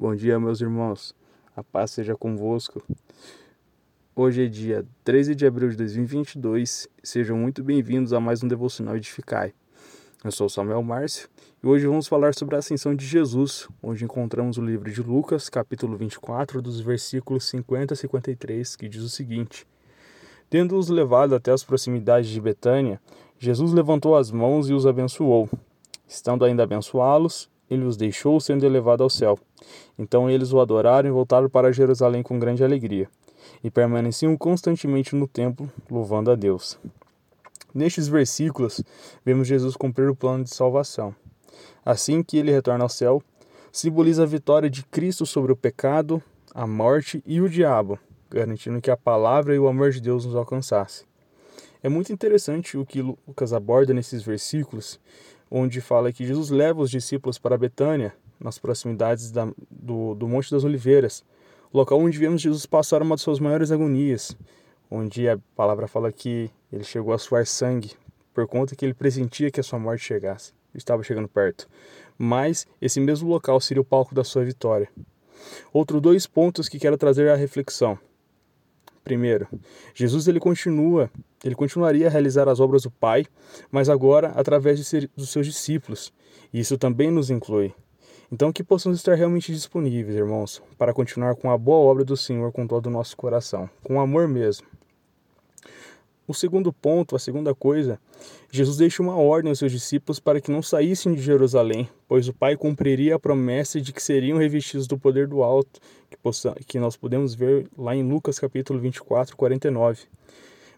Bom dia, meus irmãos. A paz seja convosco. Hoje é dia 13 de abril de 2022. Sejam muito bem-vindos a mais um Devocional Edificai. Eu sou Samuel Márcio e hoje vamos falar sobre a ascensão de Jesus, onde encontramos o livro de Lucas, capítulo 24, dos versículos 50 a 53, que diz o seguinte: Tendo-os levado até as proximidades de Betânia, Jesus levantou as mãos e os abençoou. Estando ainda a abençoá-los, ele os deixou sendo elevado ao céu. Então eles o adoraram e voltaram para Jerusalém com grande alegria, e permaneciam constantemente no templo, louvando a Deus. Nestes versículos, vemos Jesus cumprir o plano de salvação. Assim que ele retorna ao céu, simboliza a vitória de Cristo sobre o pecado, a morte e o diabo, garantindo que a palavra e o amor de Deus nos alcançasse. É muito interessante o que Lucas aborda nesses versículos, onde fala que Jesus leva os discípulos para Betânia, nas proximidades da, do, do Monte das Oliveiras, local onde vemos Jesus passar uma de suas maiores agonias, onde a palavra fala que ele chegou a suar sangue, por conta que ele pressentia que a sua morte chegasse, estava chegando perto. Mas esse mesmo local seria o palco da sua vitória. Outros dois pontos que quero trazer à reflexão. Primeiro, Jesus ele continua, ele continuaria a realizar as obras do Pai, mas agora através de ser, dos seus discípulos. E isso também nos inclui. Então que possamos estar realmente disponíveis, irmãos, para continuar com a boa obra do Senhor com todo o nosso coração, com amor mesmo. O segundo ponto, a segunda coisa, Jesus deixa uma ordem aos seus discípulos para que não saíssem de Jerusalém, pois o Pai cumpriria a promessa de que seriam revestidos do poder do alto, que, possa, que nós podemos ver lá em Lucas capítulo 24, 49.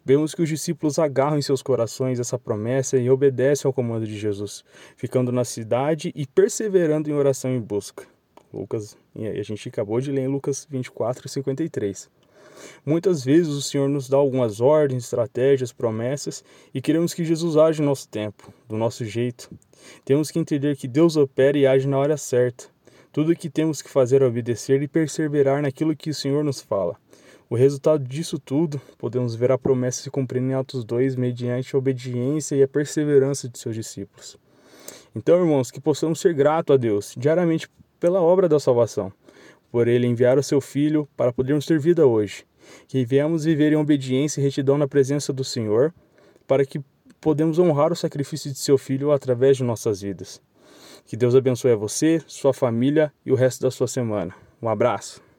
Vemos que os discípulos agarram em seus corações essa promessa e obedecem ao comando de Jesus, ficando na cidade e perseverando em oração e busca. Lucas, a gente acabou de ler em Lucas 24, 53. Muitas vezes o Senhor nos dá algumas ordens, estratégias, promessas e queremos que Jesus age no nosso tempo, do nosso jeito. Temos que entender que Deus opera e age na hora certa. Tudo o que temos que fazer é obedecer e perseverar naquilo que o Senhor nos fala. O resultado disso tudo, podemos ver a promessa se cumprindo em Atos 2 mediante a obediência e a perseverança de seus discípulos. Então, irmãos, que possamos ser gratos a Deus diariamente pela obra da salvação, por ele enviar o seu Filho para podermos ter vida hoje que viemos viver em obediência e retidão na presença do Senhor, para que podemos honrar o sacrifício de seu Filho através de nossas vidas. Que Deus abençoe a você, sua família e o resto da sua semana. Um abraço.